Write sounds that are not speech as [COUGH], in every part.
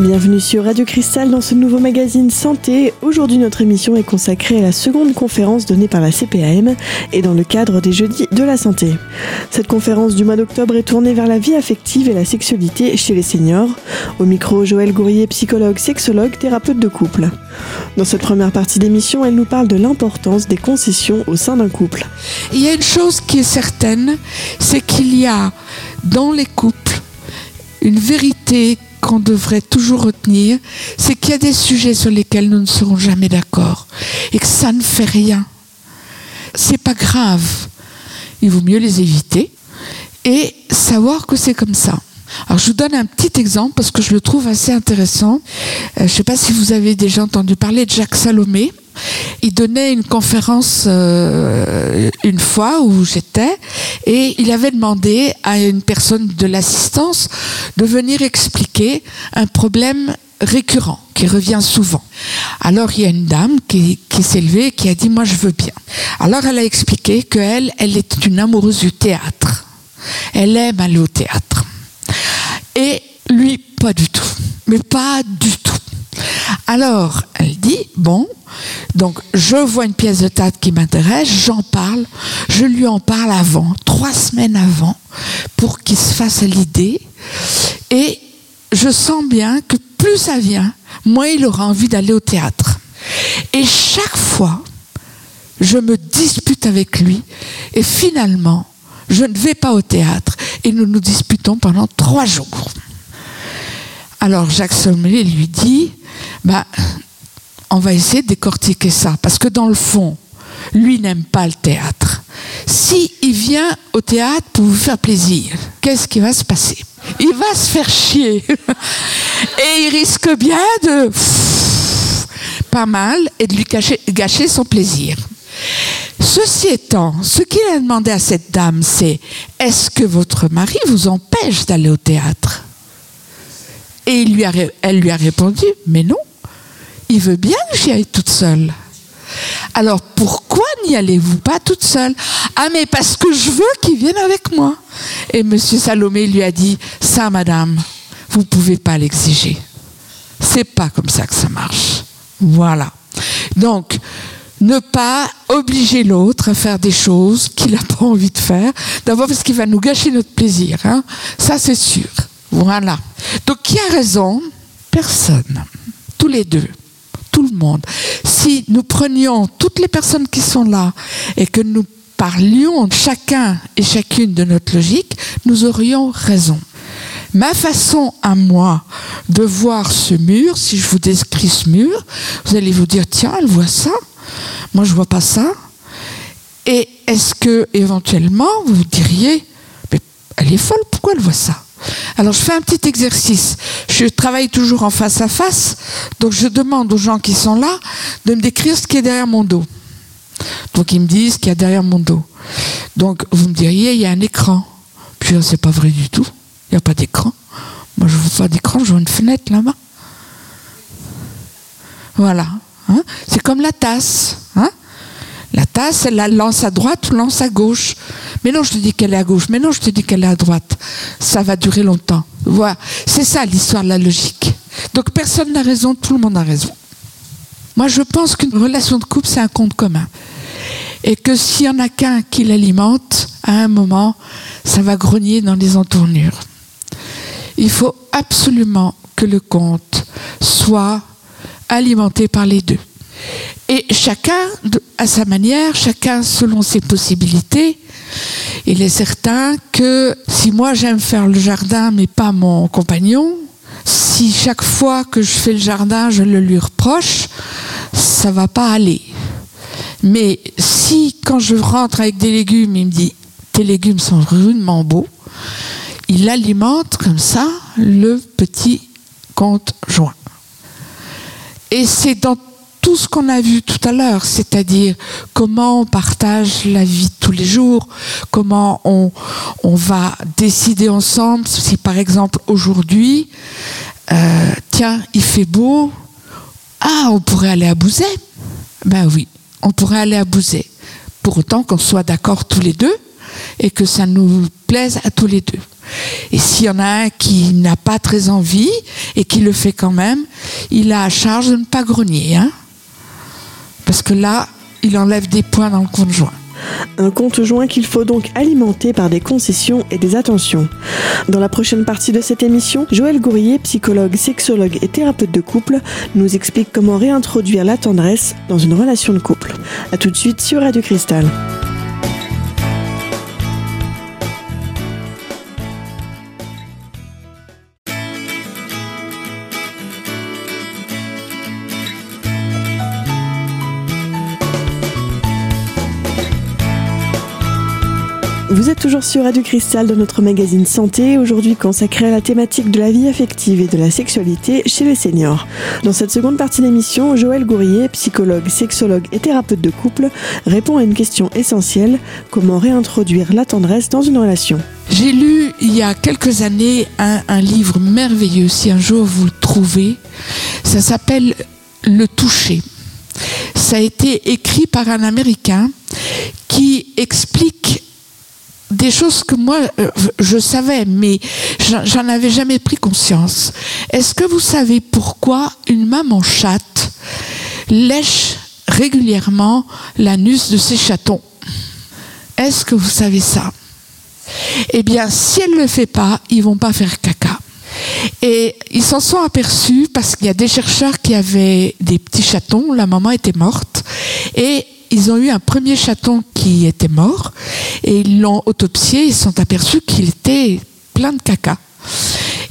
Bienvenue sur Radio Cristal dans ce nouveau magazine Santé. Aujourd'hui, notre émission est consacrée à la seconde conférence donnée par la CPAM et dans le cadre des Jeudis de la Santé. Cette conférence du mois d'octobre est tournée vers la vie affective et la sexualité chez les seniors. Au micro, Joël Gourrier, psychologue, sexologue, thérapeute de couple. Dans cette première partie d'émission, elle nous parle de l'importance des concessions au sein d'un couple. Il y a une chose qui est certaine, c'est qu'il y a dans les couples une vérité qu'on devrait toujours retenir, c'est qu'il y a des sujets sur lesquels nous ne serons jamais d'accord et que ça ne fait rien. C'est pas grave. Il vaut mieux les éviter et savoir que c'est comme ça. Alors je vous donne un petit exemple parce que je le trouve assez intéressant. Euh, je ne sais pas si vous avez déjà entendu parler de Jacques Salomé. Il donnait une conférence euh, une fois où j'étais et il avait demandé à une personne de l'assistance de venir expliquer un problème récurrent qui revient souvent. Alors il y a une dame qui, s'est levée et qui a dit moi je veux bien. Alors elle a expliqué qu'elle, elle est une amoureuse du théâtre. Elle aime aller au théâtre. Et lui, pas du tout. Mais pas du tout. Alors, elle dit, bon, donc je vois une pièce de théâtre qui m'intéresse, j'en parle, je lui en parle avant, trois semaines avant, pour qu'il se fasse l'idée. Et je sens bien que plus ça vient, moins il aura envie d'aller au théâtre. Et chaque fois, je me dispute avec lui, et finalement, je ne vais pas au théâtre, et nous nous disputons pendant trois jours. Alors Jacques Sommelet lui dit, bah, on va essayer de décortiquer ça, parce que dans le fond, lui n'aime pas le théâtre. Si il vient au théâtre pour vous faire plaisir, qu'est-ce qui va se passer? Il va se faire chier. [LAUGHS] Et il risque bien de... Pas mal, et de lui gâcher, gâcher son plaisir. Ceci étant, ce qu'il a demandé à cette dame, c'est est-ce que votre mari vous empêche d'aller au théâtre? Et elle lui a répondu, mais non, il veut bien que j'y aille toute seule. Alors pourquoi n'y allez-vous pas toute seule? Ah mais parce que je veux qu'il vienne avec moi. Et Monsieur Salomé lui a dit, ça madame, vous ne pouvez pas l'exiger. C'est pas comme ça que ça marche. Voilà. Donc, ne pas obliger l'autre à faire des choses qu'il n'a pas envie de faire, d'abord parce qu'il va nous gâcher notre plaisir. Hein. Ça, c'est sûr. Voilà. Donc, qui a raison? Personne. Tous les deux. Tout le monde. Si nous prenions toutes les personnes qui sont là et que nous parlions chacun et chacune de notre logique, nous aurions raison. Ma façon à moi de voir ce mur, si je vous décris ce mur, vous allez vous dire, tiens, elle voit ça moi, je vois pas ça. Et est-ce que éventuellement vous diriez, mais elle est folle, pourquoi elle voit ça? Alors, je fais un petit exercice. Je travaille toujours en face à face, donc je demande aux gens qui sont là de me décrire ce qui est derrière mon dos. Donc, ils me disent ce qu'il y a derrière mon dos. Donc, vous me diriez, il y a un écran. Puis, c'est pas vrai du tout. Il n'y a pas d'écran. Moi, je vois pas d'écran, je vois une fenêtre là-bas. Voilà. Hein c'est comme la tasse. Hein la tasse, elle la lance à droite ou lance à gauche. Mais non, je te dis qu'elle est à gauche. Mais non, je te dis qu'elle est à droite. Ça va durer longtemps. Voilà. C'est ça l'histoire de la logique. Donc personne n'a raison, tout le monde a raison. Moi, je pense qu'une relation de couple, c'est un compte commun. Et que s'il y en a qu'un qui l'alimente, à un moment, ça va grogner dans les entournures. Il faut absolument que le compte soit alimenté par les deux. Et chacun à sa manière, chacun selon ses possibilités. Il est certain que si moi j'aime faire le jardin mais pas mon compagnon, si chaque fois que je fais le jardin je le lui reproche, ça va pas aller. Mais si quand je rentre avec des légumes, il me dit tes légumes sont rudement beaux, il alimente comme ça le petit compte joint. Et c'est dans tout ce qu'on a vu tout à l'heure, c'est-à-dire comment on partage la vie tous les jours, comment on, on va décider ensemble si par exemple aujourd'hui, euh, tiens, il fait beau, ah, on pourrait aller à Bouzet. Ben oui, on pourrait aller à Bouzet. Pour autant qu'on soit d'accord tous les deux et que ça nous plaise à tous les deux. Et s'il y en a un qui n'a pas très envie et qui le fait quand même, il a à charge de ne pas grogner. Hein Parce que là, il enlève des points dans le compte joint. Un compte joint qu'il faut donc alimenter par des concessions et des attentions. Dans la prochaine partie de cette émission, Joël Gourrier, psychologue, sexologue et thérapeute de couple, nous explique comment réintroduire la tendresse dans une relation de couple. A tout de suite sur Radio Cristal. Vous êtes toujours sur Radio Cristal dans notre magazine Santé, aujourd'hui consacré à la thématique de la vie affective et de la sexualité chez les seniors. Dans cette seconde partie d'émission, Joël Gourrier, psychologue, sexologue et thérapeute de couple, répond à une question essentielle, comment réintroduire la tendresse dans une relation? J'ai lu il y a quelques années un, un livre merveilleux, si un jour vous le trouvez, ça s'appelle Le toucher. Ça a été écrit par un Américain qui explique des choses que moi euh, je savais, mais j'en avais jamais pris conscience. Est-ce que vous savez pourquoi une maman chatte lèche régulièrement l'anus de ses chatons? Est-ce que vous savez ça? Eh bien, si elle ne le fait pas, ils vont pas faire caca. Et ils s'en sont aperçus parce qu'il y a des chercheurs qui avaient des petits chatons, la maman était morte, et ils ont eu un premier chaton qui était mort et ils l'ont autopsié. Ils se sont aperçus qu'il était plein de caca.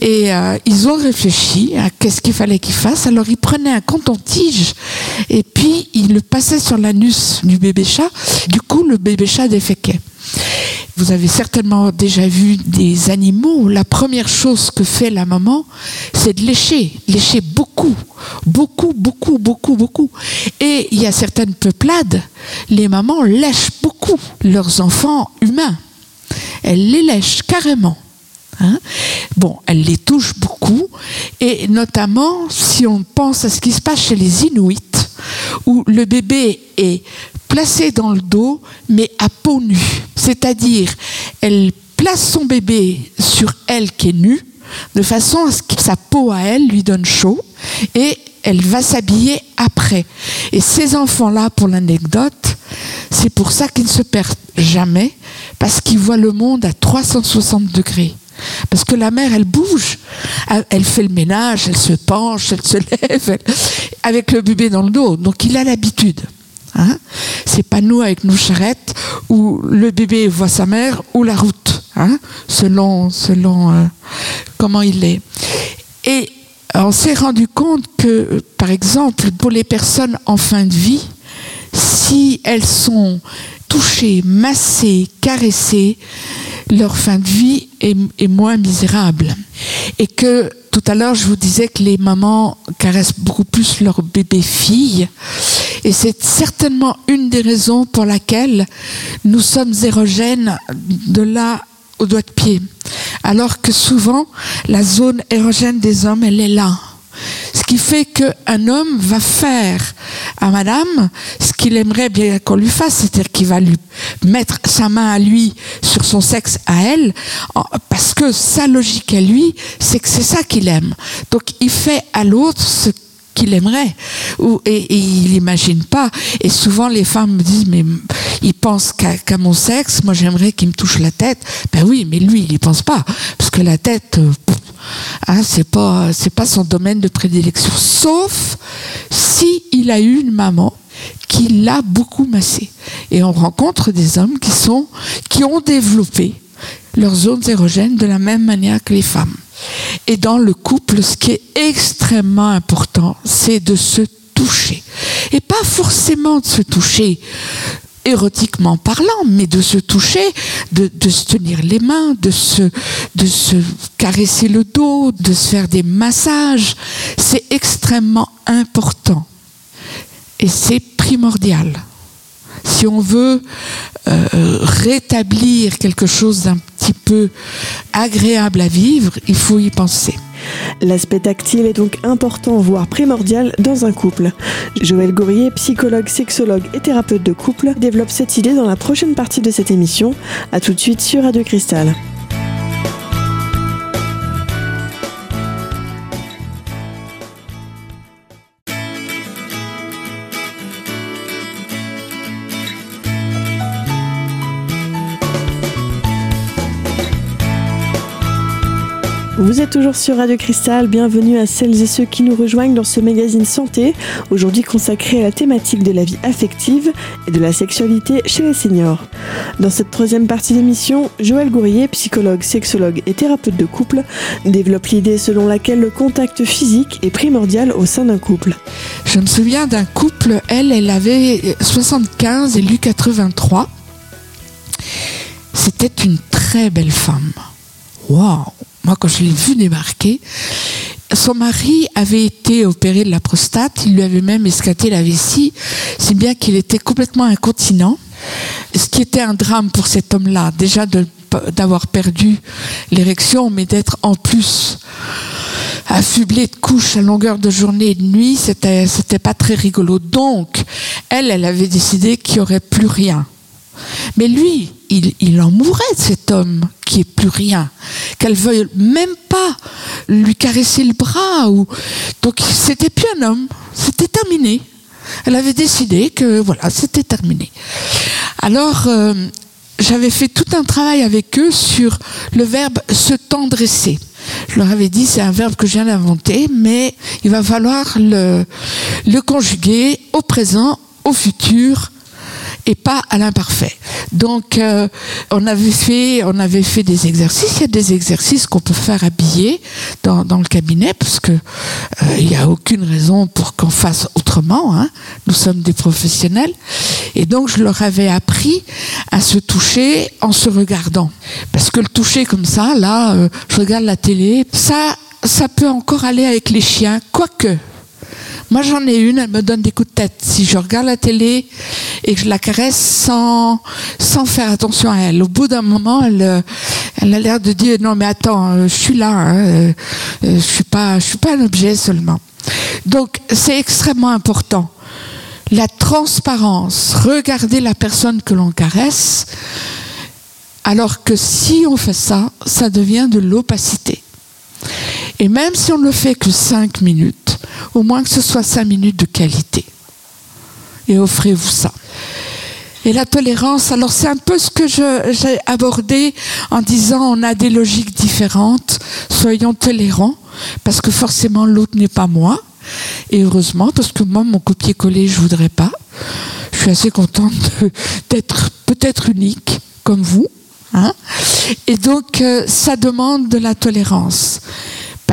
Et euh, ils ont réfléchi à qu'est-ce qu'il fallait qu'il fasse. Alors ils prenaient un coton-tige et puis ils le passaient sur l'anus du bébé chat. Du coup, le bébé chat déféquait. Vous avez certainement déjà vu des animaux. La première chose que fait la maman, c'est de lécher, lécher beaucoup, beaucoup, beaucoup, beaucoup, beaucoup. Et il y a certaines peuplades, les mamans lèchent beaucoup leurs enfants humains. Elles les lèchent carrément. Hein. bon, elles les touchent beaucoup, et notamment si on pense à ce qui se passe chez les Inuits, où le bébé est placé dans le dos, mais à peau nue. C'est-à-dire, elle place son bébé sur elle qui est nue, de façon à ce que sa peau à elle lui donne chaud, et elle va s'habiller après. Et ces enfants-là, pour l'anecdote, c'est pour ça qu'ils ne se perdent jamais, parce qu'ils voient le monde à 360 degrés. Parce que la mère, elle bouge, elle fait le ménage, elle se penche, elle se [LAUGHS] lève, avec le bébé dans le dos. Donc il a l'habitude. Hein c'est pas nous avec nos charrettes où le bébé voit sa mère ou la route, hein selon, selon euh, comment il est. Et on s'est rendu compte que, par exemple, pour les personnes en fin de vie, si elles sont touchées, massées, caressées, leur fin de vie est, moins misérable. Et que tout à l'heure, je vous disais que les mamans caressent beaucoup plus leur bébé fille. Et c'est certainement une des raisons pour laquelle nous sommes érogènes de là au doigt de pied. Alors que souvent, la zone érogène des hommes, elle est là. Ce qui fait qu'un homme va faire à madame ce qu'il aimerait bien qu'on lui fasse, c'est-à-dire qu'il va lui mettre sa main à lui sur son sexe à elle, parce que sa logique à lui, c'est que c'est ça qu'il aime. Donc il fait à l'autre ce qu'il aimerait. Ou, et, il n'imagine pas. Et souvent, les femmes me disent, mais il pense qu'à mon sexe, moi j'aimerais qu'il me touche la tête. Ben oui, mais lui, il n'y pense pas. Parce que la tête, euh, hein, c'est pas, son domaine de prédilection. Sauf si il a eu une maman qui l'a beaucoup massé. Et on rencontre des hommes qui sont, qui ont développé leurs zones érogènes de la même manière que les femmes. Et dans le couple, ce qui est extrêmement important, c'est de se toucher. Et pas forcément de se toucher érotiquement parlant, mais de se toucher, de, se tenir les mains, de se, de se caresser le dos, de se faire des massages. C'est extrêmement important. Et c'est primordial. Si on veut euh, rétablir quelque chose d'un petit peu agréable à vivre, il faut y penser. L'aspect tactile est donc important, voire primordial, dans un couple. Joël Gourrier, psychologue, sexologue et thérapeute de couple, développe cette idée dans la prochaine partie de cette émission. A tout de suite sur Radio Cristal. Vous êtes toujours sur Radio Cristal, bienvenue à celles et ceux qui nous rejoignent dans ce magazine Santé, aujourd'hui consacré à la thématique de la vie affective et de la sexualité chez les seniors. Dans cette troisième partie d'émission, Joël Gourrier, psychologue, sexologue et thérapeute de couple, développe l'idée selon laquelle le contact physique est primordial au sein d'un couple. Je me souviens d'un couple, elle, elle avait 75 et lui 83. C'était une très belle femme. Waouh moi, quand je l'ai vu débarquer, son mari avait été opéré de la prostate, il lui avait même escaté la vessie, si bien qu'il était complètement incontinent. Ce qui était un drame pour cet homme-là, déjà d'avoir perdu l'érection, mais d'être en plus affublé de couches à longueur de journée et de nuit, c'était, c'était pas très rigolo. Donc, elle, elle avait décidé qu'il n'y aurait plus rien. Mais lui, il, en mourait cet homme qui est plus rien, qu'elle veuille même pas lui caresser le bras. Ou... Donc c'était plus un homme, c'était terminé. Elle avait décidé que voilà, c'était terminé. Alors euh, j'avais fait tout un travail avec eux sur le verbe se tendresser. Je leur avais dit, c'est un verbe que je viens d'inventer, mais il va falloir le, le conjuguer au présent, au futur et pas à l'imparfait. Donc, euh, on avait fait, on avait fait des exercices. Il y a des exercices qu'on peut faire habillés dans, dans le cabinet, parce que euh, il n'y a aucune raison pour qu'on fasse autrement. Hein. Nous sommes des professionnels, et donc je leur avais appris à se toucher en se regardant, parce que le toucher comme ça, là, euh, je regarde la télé, ça, ça peut encore aller avec les chiens, quoique. Moi, j'en ai une, elle me donne des coups de tête. Si je regarde la télé et que je la caresse sans, sans faire attention à elle, au bout d'un moment, elle, elle a l'air de dire non, mais attends, euh, je suis là, hein, euh, euh, je suis suis pas un objet seulement. Donc, c'est extrêmement important. La transparence, regarder la personne que l'on caresse, alors que si on fait ça, ça devient de l'opacité. Et même si on ne le fait que cinq minutes, au moins que ce soit cinq minutes de qualité. Et offrez-vous ça. Et la tolérance, alors c'est un peu ce que j'ai abordé en disant on a des logiques différentes, soyons tolérants, parce que forcément l'autre n'est pas moi. Et heureusement, parce que moi, mon copier-coller, je voudrais pas. Je suis assez contente d'être peut-être unique, comme vous. Hein Et donc, euh, ça demande de la tolérance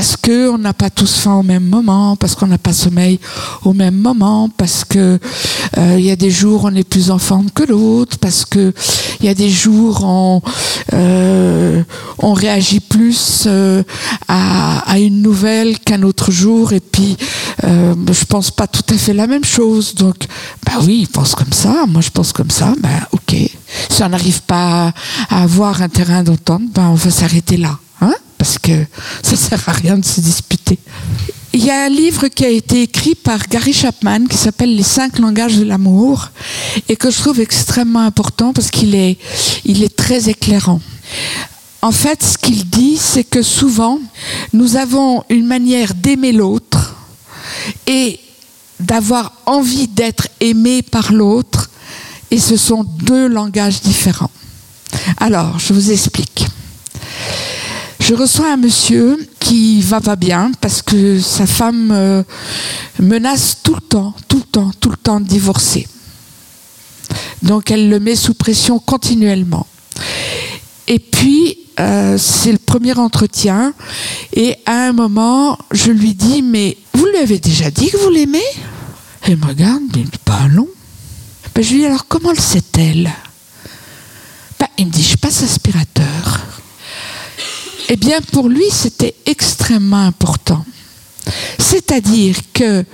parce qu'on n'a pas tous faim au même moment, parce qu'on n'a pas sommeil au même moment, parce que euh, il y a des jours on est plus en forme que l'autre, parce que il y a des jours on, euh, on réagit plus euh, à, une nouvelle qu'un autre jour, et puis je pense pas tout à fait la même chose. Donc, bah oui, il pense comme ça, moi je pense comme ça, bah ok. Si on n'arrive pas à avoir un terrain d'entente, ben on va s'arrêter là parce que ça sert à rien de se disputer. Il y a un livre qui a été écrit par Gary Chapman qui s'appelle Les cinq langages de l'amour et que je trouve extrêmement important parce qu'il est, est très éclairant. En fait, ce qu'il dit, c'est que souvent, nous avons une manière d'aimer l'autre et d'avoir envie d'être aimé par l'autre et ce sont deux langages différents. Alors, je vous explique. Je reçois un monsieur qui va bien parce que sa femme euh, menace tout le temps, tout le temps, tout le temps de divorcer. Donc elle le met sous pression continuellement. Et puis, euh, c'est le premier entretien. Et à un moment, je lui dis, mais vous lui avez déjà dit que vous l'aimez? Elle me regarde, mais pas long. Ben, je lui dis, alors comment le sait-elle? Ben, Il me dit, je passe aspirateur. Eh bien, pour lui, c'était extrêmement important. C'est-à-dire que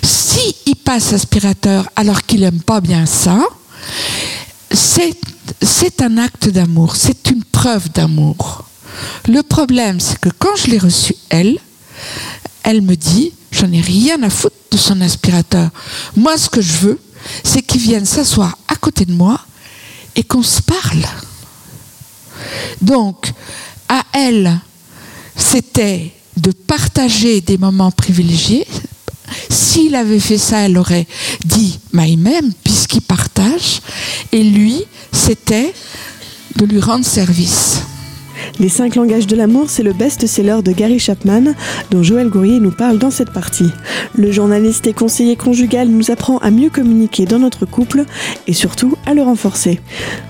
s'il il passe aspirateur alors qu'il n'aime pas bien ça, c'est un acte d'amour, c'est une preuve d'amour. Le problème, c'est que quand je l'ai reçue, elle, elle me dit, j'en ai rien à foutre de son aspirateur. Moi, ce que je veux, c'est qu'il vienne s'asseoir à côté de moi et qu'on se parle. Donc, à elle, c'était de partager des moments privilégiés. S'il avait fait ça, elle aurait dit même puisqu'il partage. Et lui, c'était de lui rendre service. Les 5 langages de l'amour, c'est le best-seller de Gary Chapman, dont Joël Gourrier nous parle dans cette partie. Le journaliste et conseiller conjugal nous apprend à mieux communiquer dans notre couple et surtout à le renforcer.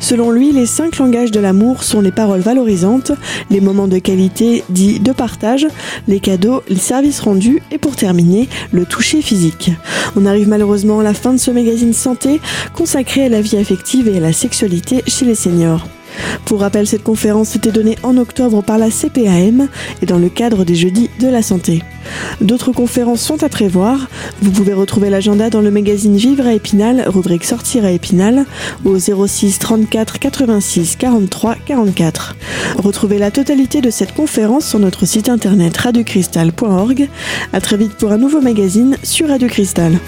Selon lui, les 5 langages de l'amour sont les paroles valorisantes, les moments de qualité dits de partage, les cadeaux, les services rendus et pour terminer, le toucher physique. On arrive malheureusement à la fin de ce magazine santé consacré à la vie affective et à la sexualité chez les seniors. Pour rappel, cette conférence était donnée en octobre par la CPAM et dans le cadre des Jeudis de la Santé. D'autres conférences sont à prévoir. Vous pouvez retrouver l'agenda dans le magazine Vivre à Épinal, rubrique Sortir à Épinal, au 06 34 86 43 44. Retrouvez la totalité de cette conférence sur notre site internet radiocristal.org. À très vite pour un nouveau magazine sur Radio Cristal.